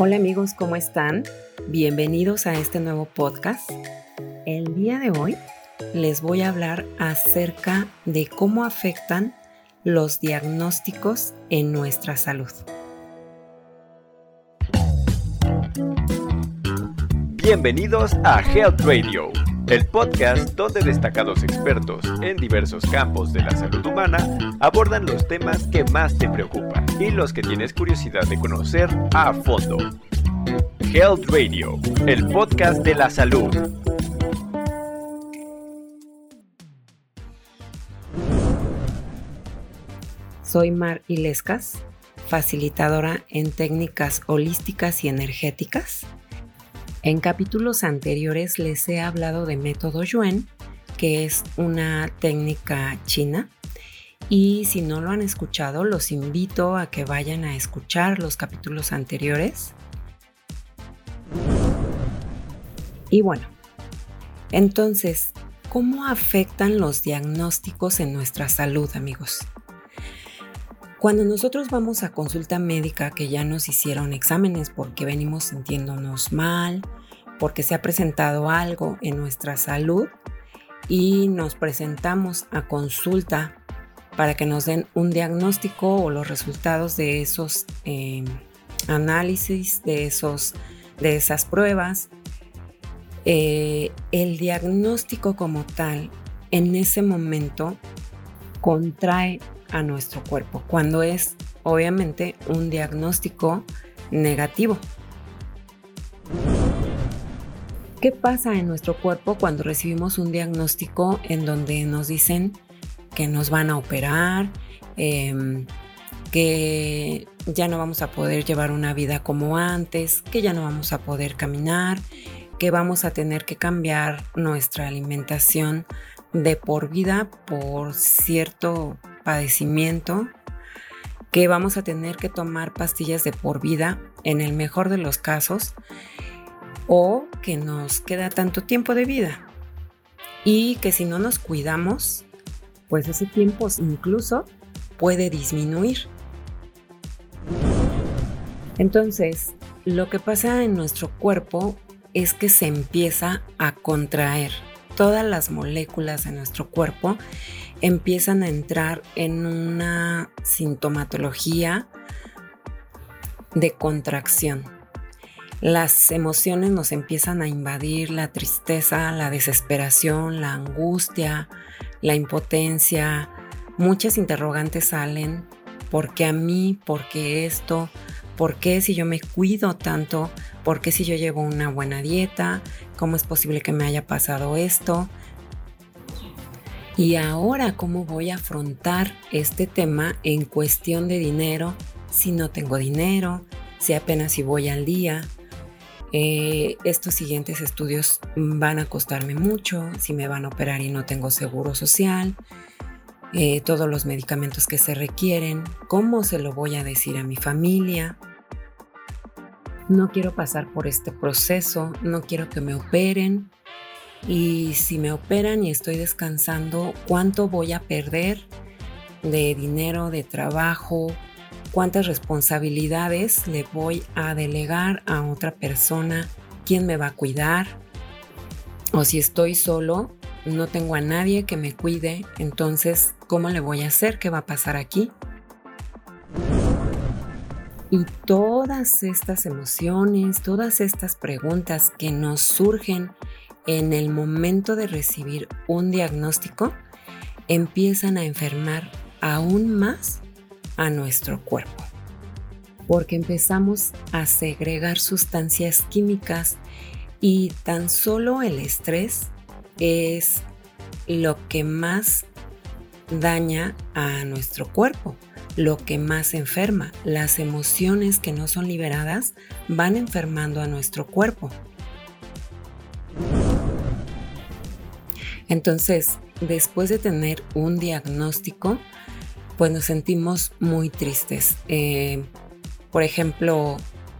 Hola amigos, ¿cómo están? Bienvenidos a este nuevo podcast. El día de hoy les voy a hablar acerca de cómo afectan los diagnósticos en nuestra salud. Bienvenidos a Health Radio, el podcast donde destacados expertos en diversos campos de la salud humana abordan los temas que más te preocupan y los que tienes curiosidad de conocer a fondo. Health Radio, el podcast de la salud. Soy Mar Ilescas, facilitadora en técnicas holísticas y energéticas. En capítulos anteriores les he hablado de método Yuen, que es una técnica china y si no lo han escuchado, los invito a que vayan a escuchar los capítulos anteriores. Y bueno, entonces, ¿cómo afectan los diagnósticos en nuestra salud, amigos? Cuando nosotros vamos a consulta médica que ya nos hicieron exámenes porque venimos sintiéndonos mal, porque se ha presentado algo en nuestra salud y nos presentamos a consulta para que nos den un diagnóstico o los resultados de esos em, análisis, de, esos, de esas pruebas. Eh, el diagnóstico como tal en ese momento contrae a nuestro cuerpo, cuando es obviamente un diagnóstico negativo. ¿Qué pasa en nuestro cuerpo cuando recibimos un diagnóstico en donde nos dicen que nos van a operar, em, que ya no vamos a poder llevar una vida como antes, que ya no vamos a poder caminar, que vamos a tener que cambiar nuestra alimentación de por vida por cierto padecimiento, que vamos a tener que tomar pastillas de por vida en el mejor de los casos, o que nos queda tanto tiempo de vida y que si no nos cuidamos, pues ese tiempo incluso puede disminuir. Entonces, lo que pasa en nuestro cuerpo es que se empieza a contraer. Todas las moléculas de nuestro cuerpo empiezan a entrar en una sintomatología de contracción. Las emociones nos empiezan a invadir, la tristeza, la desesperación, la angustia, la impotencia, muchas interrogantes salen. ¿Por qué a mí? ¿Por qué esto? ¿Por qué si yo me cuido tanto? ¿Por qué si yo llevo una buena dieta? ¿Cómo es posible que me haya pasado esto? Y ahora, ¿cómo voy a afrontar este tema en cuestión de dinero si no tengo dinero? Si apenas si voy al día, eh, estos siguientes estudios van a costarme mucho, si me van a operar y no tengo seguro social, eh, todos los medicamentos que se requieren, cómo se lo voy a decir a mi familia. No quiero pasar por este proceso, no quiero que me operen. Y si me operan y estoy descansando, ¿cuánto voy a perder de dinero, de trabajo, cuántas responsabilidades le voy a delegar a otra persona, quién me va a cuidar, o si estoy solo, no tengo a nadie que me cuide, entonces, ¿cómo le voy a hacer? ¿Qué va a pasar aquí? Y todas estas emociones, todas estas preguntas que nos surgen en el momento de recibir un diagnóstico, empiezan a enfermar aún más a nuestro cuerpo. Porque empezamos a segregar sustancias químicas y tan solo el estrés es lo que más daña a nuestro cuerpo, lo que más enferma. Las emociones que no son liberadas van enfermando a nuestro cuerpo. Entonces, después de tener un diagnóstico, pues nos sentimos muy tristes. Eh, por ejemplo,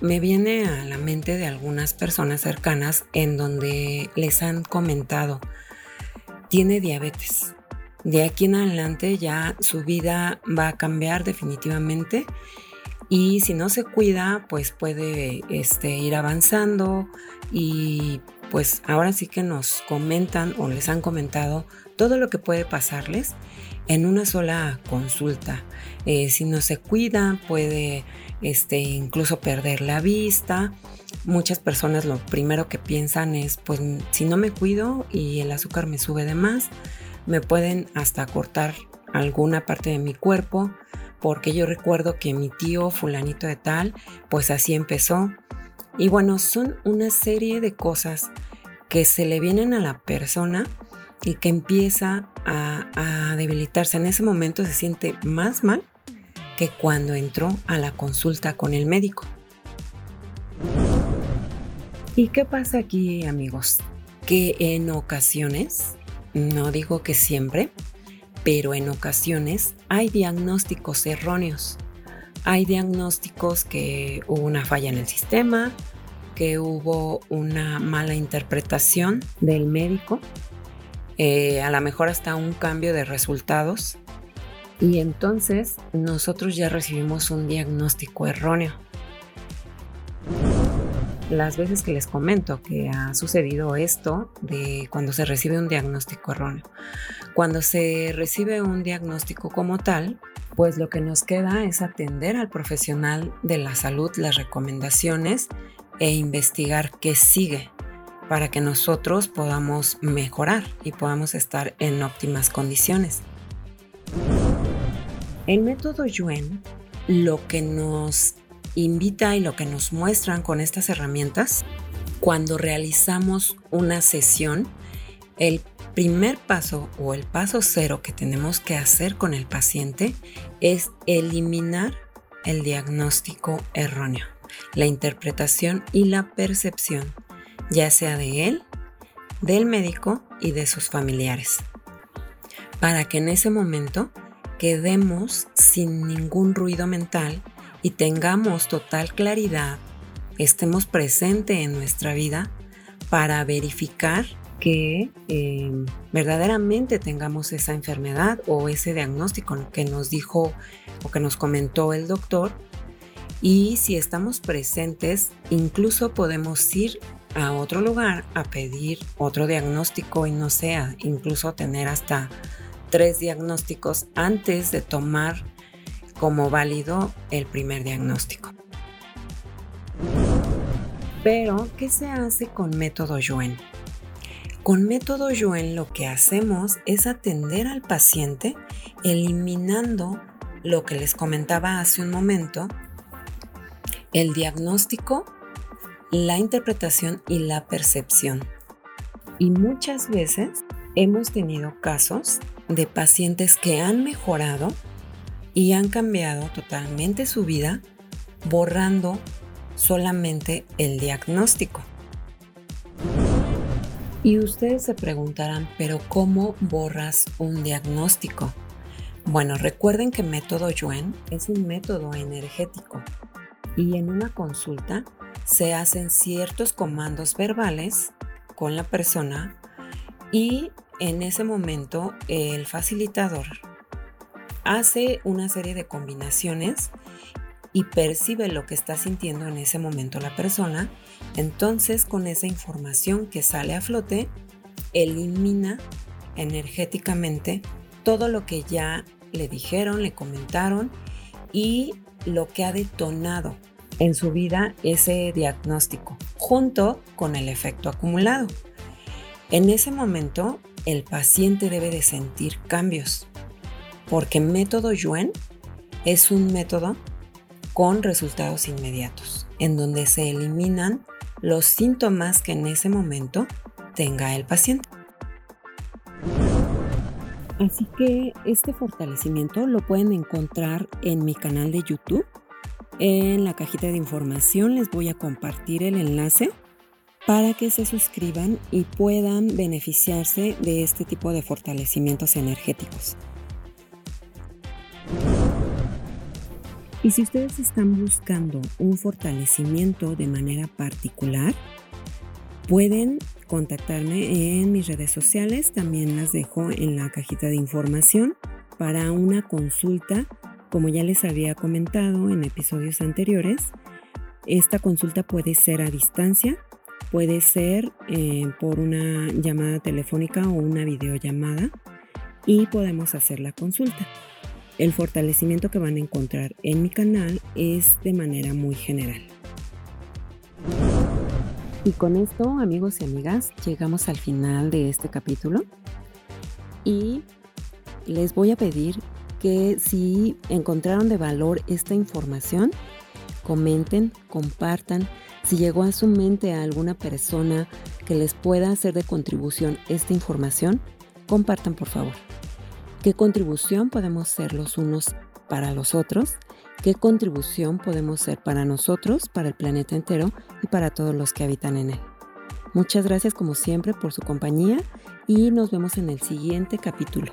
me viene a la mente de algunas personas cercanas en donde les han comentado, tiene diabetes. De aquí en adelante ya su vida va a cambiar definitivamente Y si no se cuida, pues puede este, ir avanzando y pues ahora sí que nos comentan o les han comentado todo lo que puede pasarles en una sola consulta. Eh, si no se cuida, puede este, incluso perder la vista. Muchas personas lo primero que piensan es, pues si no me cuido y el azúcar me sube de más, me pueden hasta cortar alguna parte de mi cuerpo, porque yo recuerdo que mi tío fulanito de tal, pues así empezó. Y bueno, son una serie de cosas que se le vienen a la persona y que empieza a, debilitarse. En ese momento se siente más mal que cuando entró a la consulta con el médico. ¿Y qué pasa aquí, amigos? Que en ocasiones, no digo que siempre, pero en ocasiones hay diagnósticos erróneos. Hay diagnósticos que hubo una falla en el sistema, que hubo una mala interpretación del médico, eh, a lo mejor hasta un cambio de resultados. Y entonces nosotros ya recibimos un diagnóstico erróneo las veces que les comento que ha sucedido esto de cuando se recibe un diagnóstico erróneo. Cuando se recibe un diagnóstico como tal, pues lo que nos queda es atender al profesional de la salud las recomendaciones e investigar qué sigue para que nosotros podamos mejorar y podamos estar en óptimas condiciones. El método Yuen lo que nos invita y lo que nos muestran con estas herramientas, cuando realizamos una sesión, el primer paso o el paso cero que tenemos que hacer con el paciente es eliminar el diagnóstico erróneo, la interpretación y la percepción, ya sea de él, del médico y de sus familiares, para que en ese momento quedemos sin ningún ruido mental y tengamos total claridad, estemos presentes en nuestra vida para verificar que em, verdaderamente tengamos esa enfermedad o ese diagnóstico que nos dijo o que nos comentó el doctor. Y si estamos presentes, incluso podemos ir a otro lugar a pedir otro diagnóstico y no sea, incluso tener hasta tres diagnósticos antes de tomar como válido el primer diagnóstico. Pero, ¿qué se hace con método Yuen? Con método Yuen lo que hacemos es atender al paciente eliminando lo que les comentaba hace un momento, el diagnóstico, la interpretación y la percepción. Y muchas veces hemos tenido casos de pacientes que han mejorado y han cambiado totalmente su vida borrando solamente el diagnóstico. Y ustedes se preguntarán, pero ¿cómo borras un diagnóstico? Bueno, recuerden que método Yuen es un método energético y en una consulta se hacen ciertos comandos verbales con la persona y en ese momento el facilitador hace una serie de combinaciones y percibe lo que está sintiendo en ese momento la persona, entonces con esa información que sale a flote, elimina energéticamente todo lo que ya le dijeron, le comentaron y lo que ha detonado en su vida ese diagnóstico, junto con el efecto acumulado. En ese momento, el paciente debe de sentir cambios, porque método Yuen es un método con resultados inmediatos, en donde se eliminan los síntomas que en ese momento tenga el paciente. Así que este fortalecimiento lo pueden encontrar en mi canal de YouTube. En la cajita de información les voy a compartir el enlace para que se suscriban y puedan beneficiarse de este tipo de fortalecimientos energéticos. Y si ustedes están buscando un fortalecimiento de manera particular, pueden contactarme en mis redes sociales, también las dejo en la cajita de información para una consulta Como ya les había comentado en episodios anteriores, esta consulta puede ser a distancia, puede ser eh, por una llamada telefónica o una videollamada y podemos hacer la consulta. El fortalecimiento que van a encontrar en mi canal es de manera muy general. Y con esto, amigos y amigas, llegamos al final de este capítulo y les voy a pedir que si encontraron de valor esta información, comenten, compartan. Si llegó a su mente a alguna persona que les pueda hacer de contribución esta información, compartan por favor. ¿Qué contribución podemos ser los unos para los otros? ¿Qué contribución podemos ser para nosotros, para el planeta entero y para todos los que habitan en él? Muchas gracias como siempre por su compañía y nos vemos en el siguiente capítulo.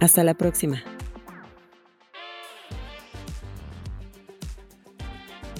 Hasta la próxima.